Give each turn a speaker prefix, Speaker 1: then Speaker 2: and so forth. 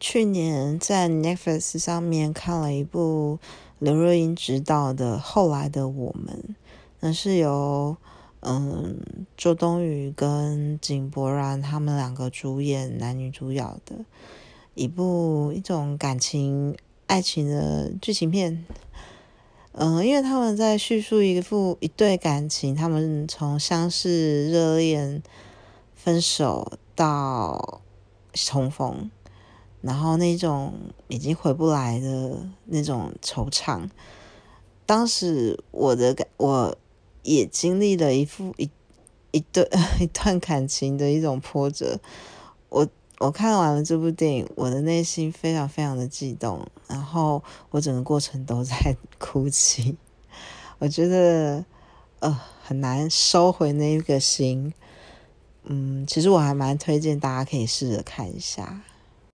Speaker 1: 去年在 Netflix 上面看了一部刘若英执导的《后来的我们》，那是由嗯周冬雨跟井柏然他们两个主演男女主角的一部一种感情爱情的剧情片。嗯，因为他们在叙述一副一对感情，他们从相识、热恋、分手到重逢，然后那种已经回不来的那种惆怅。当时我的感，我也经历了一副一一对 一段感情的一种波折。我。我看完了这部电影，我的内心非常非常的激动，然后我整个过程都在哭泣。我觉得，呃，很难收回那一个心。嗯，其实我还蛮推荐大家可以试着看一下。